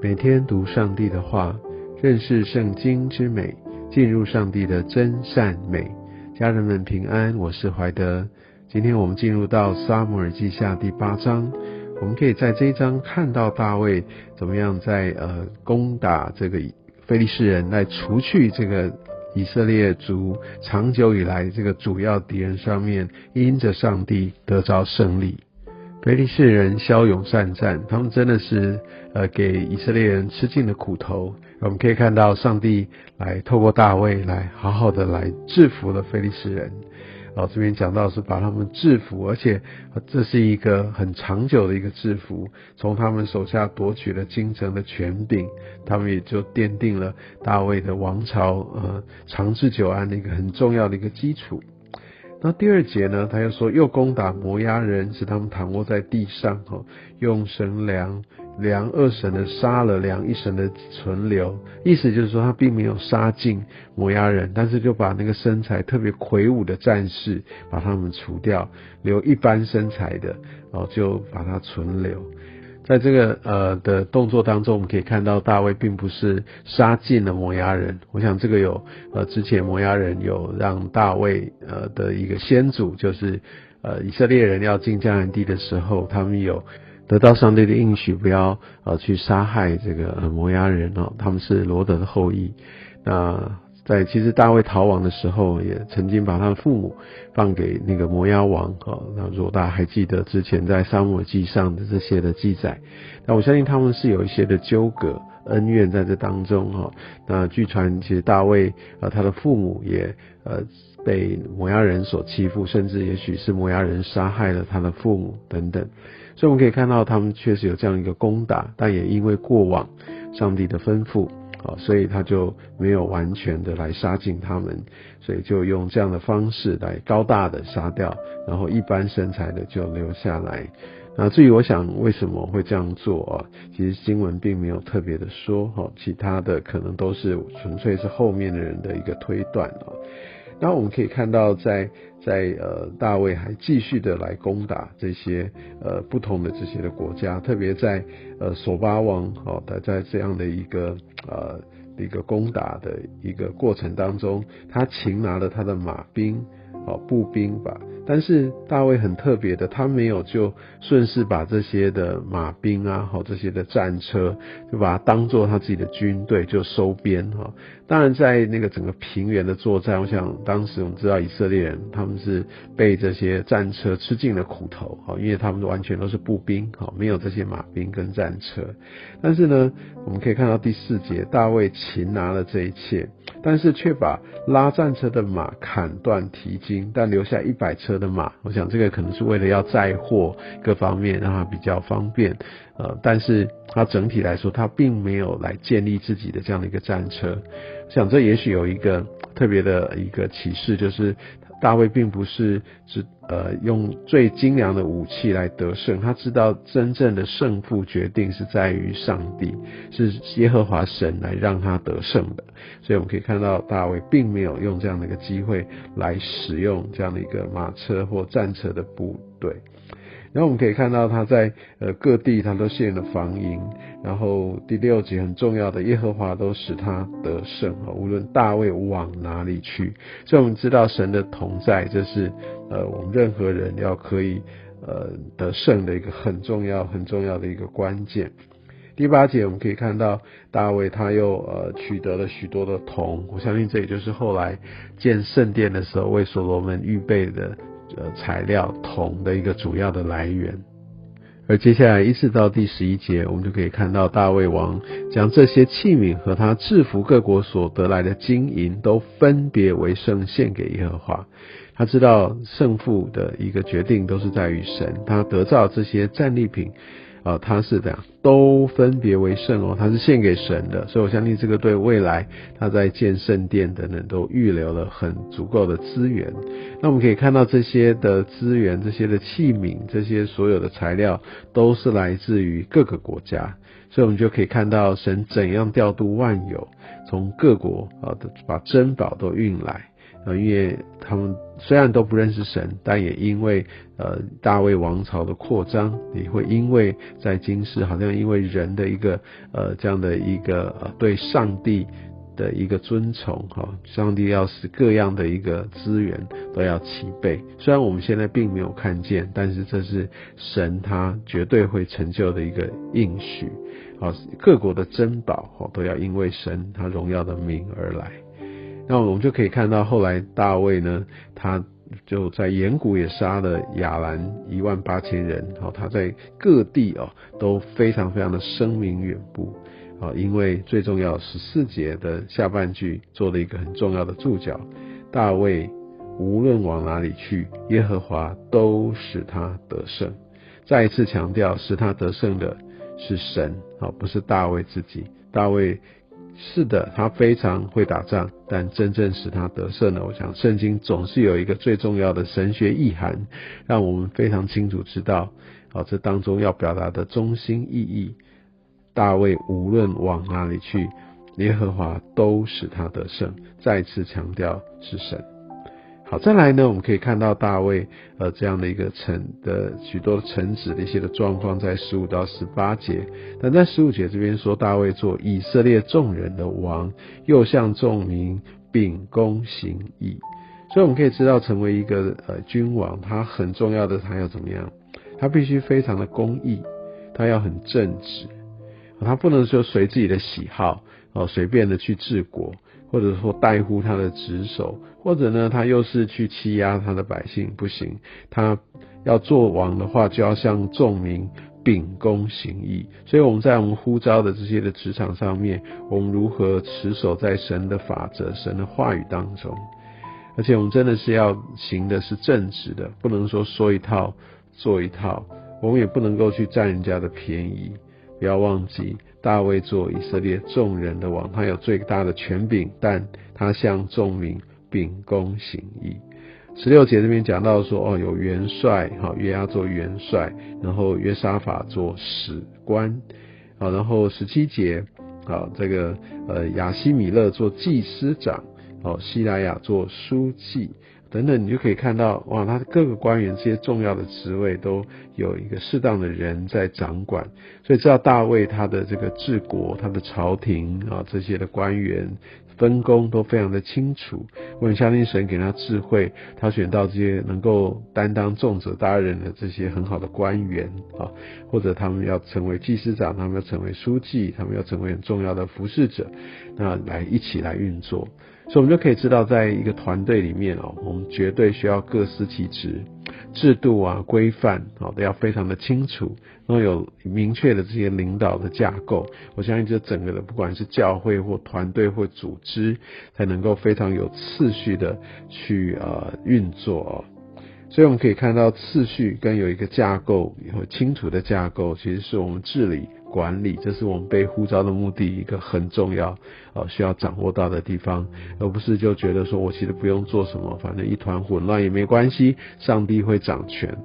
每天读上帝的话，认识圣经之美，进入上帝的真善美。家人们平安，我是怀德。今天我们进入到撒母耳记下第八章，我们可以在这一章看到大卫怎么样在呃攻打这个非利士人，来除去这个以色列族长久以来这个主要敌人上面，因着上帝得着胜利。非利士人骁勇善战，他们真的是呃给以色列人吃尽了苦头。我们可以看到上帝来透过大卫来好好的来制服了非利士人。哦，这边讲到是把他们制服，而且这是一个很长久的一个制服，从他们手下夺取了京城的权柄，他们也就奠定了大卫的王朝呃长治久安的一个很重要的一个基础。那第二节呢，他又说又攻打摩押人，使他们躺卧在地上，哈，用绳量量二神的杀了，量一神的存留，意思就是说他并没有杀尽摩押人，但是就把那个身材特别魁梧的战士把他们除掉，留一般身材的，哦，就把它存留。在这个呃的动作当中，我们可以看到大卫并不是杀尽了摩押人。我想这个有呃之前摩押人有让大卫呃的一个先祖，就是呃以色列人要进迦南地的时候，他们有得到上帝的应许，不要呃去杀害这个摩押人哦，他们是罗德的后裔。那在其实大卫逃亡的时候，也曾经把他的父母放给那个摩押王哈。那如果大家还记得之前在沙漠记上的这些的记载，那我相信他们是有一些的纠葛恩怨在这当中哈。那据传其实大卫呃他的父母也呃被摩押人所欺负，甚至也许是摩押人杀害了他的父母等等。所以我们可以看到他们确实有这样一个攻打，但也因为过往上帝的吩咐。啊，所以他就没有完全的来杀尽他们，所以就用这样的方式来高大的杀掉，然后一般身材的就留下来。那至于我想为什么会这样做啊，其实新闻并没有特别的说哈，其他的可能都是纯粹是后面的人的一个推断啊。那我们可以看到，在在呃大卫还继续的来攻打这些呃不同的这些的国家，特别在呃索巴王哦，他在这样的一个呃一个攻打的一个过程当中，他擒拿了他的马兵哦步兵吧。但是大卫很特别的，他没有就顺势把这些的马兵啊，好这些的战车，就把它当做他自己的军队就收编哈。当然在那个整个平原的作战，我想当时我们知道以色列人他们是被这些战车吃尽了苦头哈，因为他们完全都是步兵哈，没有这些马兵跟战车。但是呢，我们可以看到第四节，大卫擒拿了这一切。但是却把拉战车的马砍断蹄筋，但留下一百车的马。我想这个可能是为了要载货各方面让它比较方便。呃，但是它整体来说，它并没有来建立自己的这样的一个战车。想这也许有一个特别的一个启示，就是。大卫并不是只呃用最精良的武器来得胜，他知道真正的胜负决定是在于上帝，是耶和华神来让他得胜的。所以我们可以看到大卫并没有用这样的一个机会来使用这样的一个马车或战车的部队。然后我们可以看到他在呃各地他都建了防营，然后第六节很重要的耶和华都使他得胜啊，无论大卫往哪里去，所以我们知道神的同在，这是呃我们任何人要可以呃得胜的一个很重要很重要的一个关键。第八节我们可以看到大卫他又呃取得了许多的铜，我相信这也就是后来建圣殿的时候为所罗门预备的。呃，材料铜的一个主要的来源，而接下来一直到第十一节，我们就可以看到大卫王将这些器皿和他制服各国所得来的金银，都分别为圣献给耶和华。他知道胜负的一个决定都是在于神，他得到这些战利品。啊，他是这样，都分别为圣哦，他是献给神的，所以我相信这个对未来他在建圣殿等等都预留了很足够的资源。那我们可以看到这些的资源、这些的器皿、这些所有的材料，都是来自于各个国家，所以我们就可以看到神怎样调度万有，从各国啊把珍宝都运来。呃，因为他们虽然都不认识神，但也因为呃大卫王朝的扩张，也会因为在今世好像因为人的一个呃这样的一个呃对上帝。的一个尊崇哈，上帝要使各样的一个资源都要齐备。虽然我们现在并没有看见，但是这是神他绝对会成就的一个应许。好，各国的珍宝哈都要因为神他荣耀的名而来。那我们就可以看到后来大卫呢，他就在岩谷也杀了亚兰一万八千人。好，他在各地哦都非常非常的声名远播。啊，因为最重要十四节的下半句做了一个很重要的注脚，大卫无论往哪里去，耶和华都使他得胜。再一次强调，使他得胜的是神，啊，不是大卫自己。大卫是的，他非常会打仗，但真正使他得胜呢，我想圣经总是有一个最重要的神学意涵，让我们非常清楚知道，啊，这当中要表达的中心意义。大卫无论往哪里去，耶和华都使他得胜。再次强调是神。好，再来呢，我们可以看到大卫呃这样的一个臣的许多臣子的一些的状况，在十五到十八节。但在十五节这边说，大卫做以色列众人的王，又向众民秉公行义。所以我们可以知道，成为一个呃君王，他很重要的，他要怎么样？他必须非常的公义，他要很正直。他不能说随自己的喜好哦，随便的去治国，或者说怠乎他的职守，或者呢，他又是去欺压他的百姓，不行。他要做王的话，就要向众民秉公行义。所以我们在我们呼召的这些的职场上面，我们如何持守在神的法则、神的话语当中？而且我们真的是要行的是正直的，不能说说一套做一套，我们也不能够去占人家的便宜。不要忘记，大卫做以色列众人的王，他有最大的权柄，但他向众民秉公行义。十六节这边讲到说，哦，有元帅，哈，约押做元帅，然后约沙法做史官，啊，然后十七节，啊，这个呃亚西米勒做祭司长，哦，希莱亚做书记。等等，你就可以看到，哇，他的各个官员这些重要的职位都有一个适当的人在掌管，所以知道大卫他的这个治国，他的朝廷啊这些的官员分工都非常的清楚。我很相信神给他智慧，他选到这些能够担当重责大任的这些很好的官员啊，或者他们要成为祭司长，他们要成为书记，他们要成为很重要的服侍者，那来一起来运作。所以，我们就可以知道，在一个团队里面哦，我们绝对需要各司其职，制度啊、规范啊都要非常的清楚，然后有明确的这些领导的架构。我相信，这整个的不管是教会或团队或组织，才能够非常有次序的去呃运作哦。所以，我们可以看到次序跟有一个架构，有清楚的架构，其实是我们治理。管理，这是我们被呼召的目的，一个很重要，呃，需要掌握到的地方，而不是就觉得说我其实不用做什么，反正一团混乱也没关系，上帝会掌权。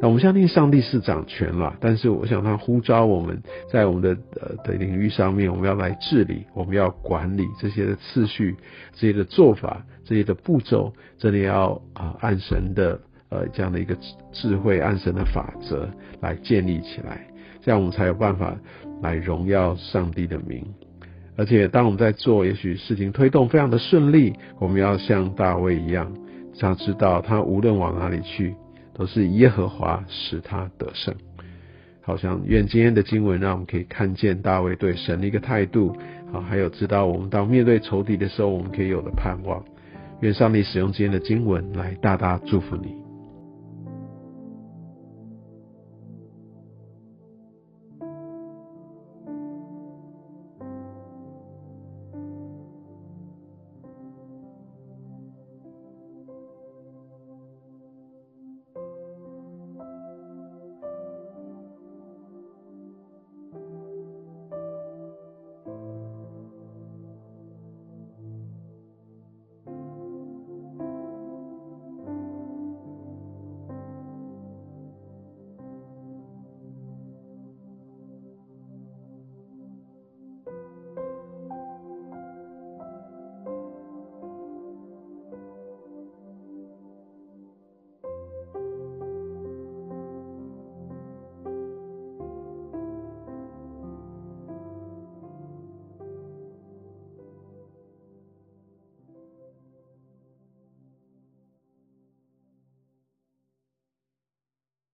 那我们相信上帝是掌权了，但是我想他呼召我们在我们的呃的领域上面，我们要来治理，我们要管理这些的次序、这些的做法、这些的步骤，这里要啊按神的呃这样的一个智慧，按神的法则来建立起来。这样我们才有办法来荣耀上帝的名，而且当我们在做，也许事情推动非常的顺利，我们要像大卫一样，要知道他无论往哪里去，都是耶和华使他得胜。好像愿今天的经文让我们可以看见大卫对神的一个态度，好，还有知道我们当面对仇敌的时候，我们可以有的盼望。愿上帝使用今天的经文来大大祝福你。